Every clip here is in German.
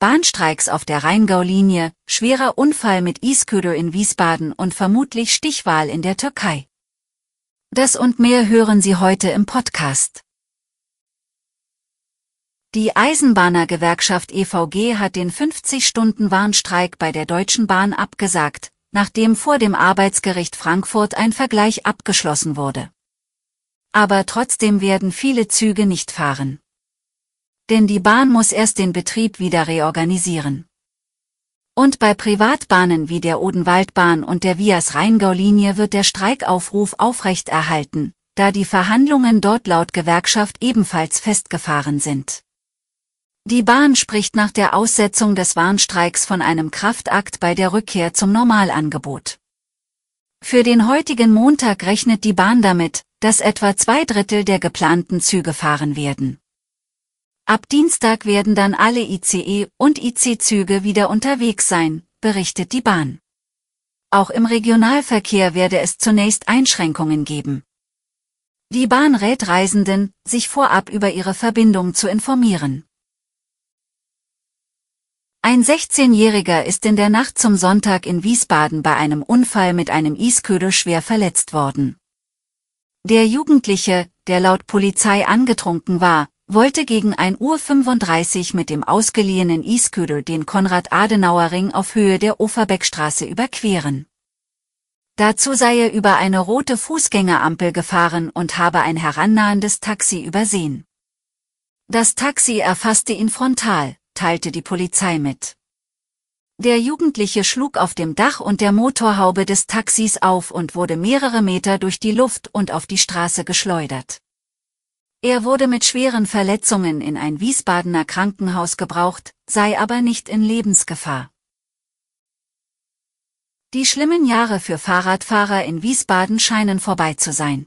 Bahnstreiks auf der Rheingau-Linie, schwerer Unfall mit Isköder in Wiesbaden und vermutlich Stichwahl in der Türkei. Das und mehr hören Sie heute im Podcast. Die Eisenbahnergewerkschaft EVG hat den 50-Stunden-Warnstreik bei der Deutschen Bahn abgesagt, nachdem vor dem Arbeitsgericht Frankfurt ein Vergleich abgeschlossen wurde. Aber trotzdem werden viele Züge nicht fahren. Denn die Bahn muss erst den Betrieb wieder reorganisieren. Und bei Privatbahnen wie der Odenwaldbahn und der Vias Rheingau-Linie wird der Streikaufruf aufrechterhalten, da die Verhandlungen dort laut Gewerkschaft ebenfalls festgefahren sind. Die Bahn spricht nach der Aussetzung des Warnstreiks von einem Kraftakt bei der Rückkehr zum Normalangebot. Für den heutigen Montag rechnet die Bahn damit, dass etwa zwei Drittel der geplanten Züge fahren werden. Ab Dienstag werden dann alle ICE und IC-Züge wieder unterwegs sein, berichtet die Bahn. Auch im Regionalverkehr werde es zunächst Einschränkungen geben. Die Bahn rät Reisenden, sich vorab über ihre Verbindung zu informieren. Ein 16-Jähriger ist in der Nacht zum Sonntag in Wiesbaden bei einem Unfall mit einem Isköder schwer verletzt worden. Der Jugendliche, der laut Polizei angetrunken war, wollte gegen 1.35 Uhr mit dem ausgeliehenen Isköder den Konrad-Adenauer-Ring auf Höhe der Oferbeckstraße überqueren. Dazu sei er über eine rote Fußgängerampel gefahren und habe ein herannahendes Taxi übersehen. Das Taxi erfasste ihn frontal, teilte die Polizei mit. Der Jugendliche schlug auf dem Dach und der Motorhaube des Taxis auf und wurde mehrere Meter durch die Luft und auf die Straße geschleudert. Er wurde mit schweren Verletzungen in ein Wiesbadener Krankenhaus gebraucht, sei aber nicht in Lebensgefahr. Die schlimmen Jahre für Fahrradfahrer in Wiesbaden scheinen vorbei zu sein.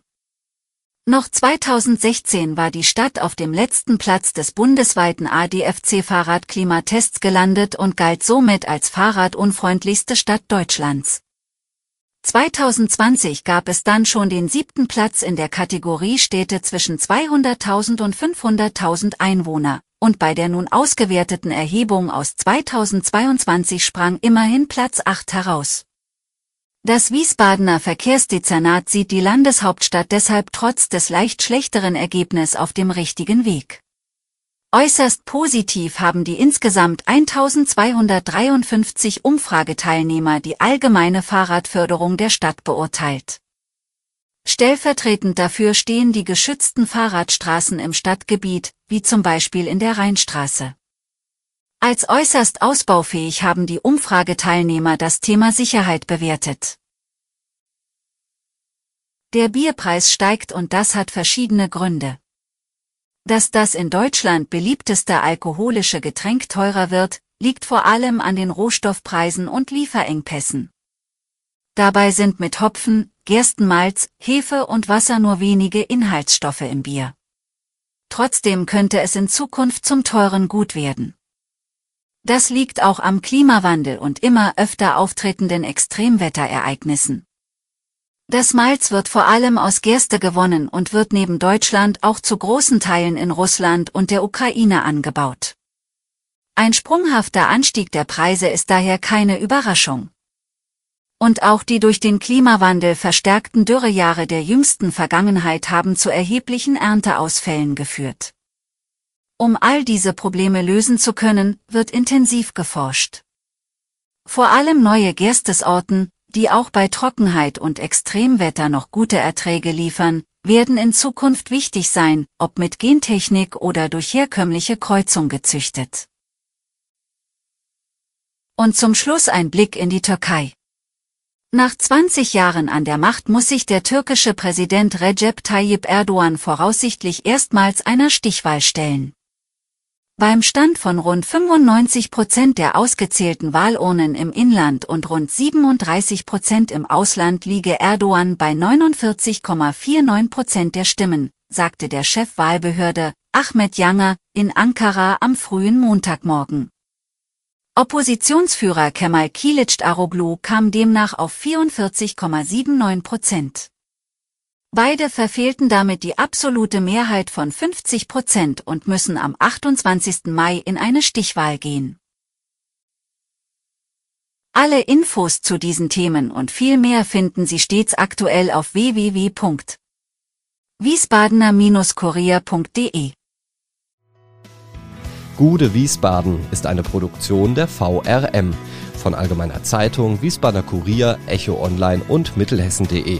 Noch 2016 war die Stadt auf dem letzten Platz des bundesweiten ADFC-Fahrradklimatests gelandet und galt somit als fahrradunfreundlichste Stadt Deutschlands. 2020 gab es dann schon den siebten Platz in der Kategorie Städte zwischen 200.000 und 500.000 Einwohner, und bei der nun ausgewerteten Erhebung aus 2022 sprang immerhin Platz 8 heraus. Das Wiesbadener Verkehrsdezernat sieht die Landeshauptstadt deshalb trotz des leicht schlechteren Ergebnisses auf dem richtigen Weg. Äußerst positiv haben die insgesamt 1253 Umfrageteilnehmer die allgemeine Fahrradförderung der Stadt beurteilt. Stellvertretend dafür stehen die geschützten Fahrradstraßen im Stadtgebiet, wie zum Beispiel in der Rheinstraße. Als äußerst ausbaufähig haben die Umfrageteilnehmer das Thema Sicherheit bewertet. Der Bierpreis steigt und das hat verschiedene Gründe. Dass das in Deutschland beliebteste alkoholische Getränk teurer wird, liegt vor allem an den Rohstoffpreisen und Lieferengpässen. Dabei sind mit Hopfen, Gerstenmalz, Hefe und Wasser nur wenige Inhaltsstoffe im Bier. Trotzdem könnte es in Zukunft zum teuren Gut werden. Das liegt auch am Klimawandel und immer öfter auftretenden Extremwetterereignissen. Das Malz wird vor allem aus Gerste gewonnen und wird neben Deutschland auch zu großen Teilen in Russland und der Ukraine angebaut. Ein sprunghafter Anstieg der Preise ist daher keine Überraschung. Und auch die durch den Klimawandel verstärkten Dürrejahre der jüngsten Vergangenheit haben zu erheblichen Ernteausfällen geführt. Um all diese Probleme lösen zu können, wird intensiv geforscht. Vor allem neue Gerstesorten, die auch bei Trockenheit und Extremwetter noch gute Erträge liefern, werden in Zukunft wichtig sein, ob mit Gentechnik oder durch herkömmliche Kreuzung gezüchtet. Und zum Schluss ein Blick in die Türkei. Nach 20 Jahren an der Macht muss sich der türkische Präsident Recep Tayyip Erdogan voraussichtlich erstmals einer Stichwahl stellen. Beim Stand von rund 95 Prozent der ausgezählten Wahlurnen im Inland und rund 37 Prozent im Ausland liege Erdogan bei 49,49 Prozent der Stimmen, sagte der Chef Wahlbehörde, Ahmed Yanger, in Ankara am frühen Montagmorgen. Oppositionsführer Kemal Kilicdaroglu kam demnach auf 44,79 Prozent. Beide verfehlten damit die absolute Mehrheit von 50 Prozent und müssen am 28. Mai in eine Stichwahl gehen. Alle Infos zu diesen Themen und viel mehr finden Sie stets aktuell auf www.wiesbadener-kurier.de. Gude Wiesbaden ist eine Produktion der VRM von Allgemeiner Zeitung, Wiesbadener Kurier, Echo Online und Mittelhessen.de.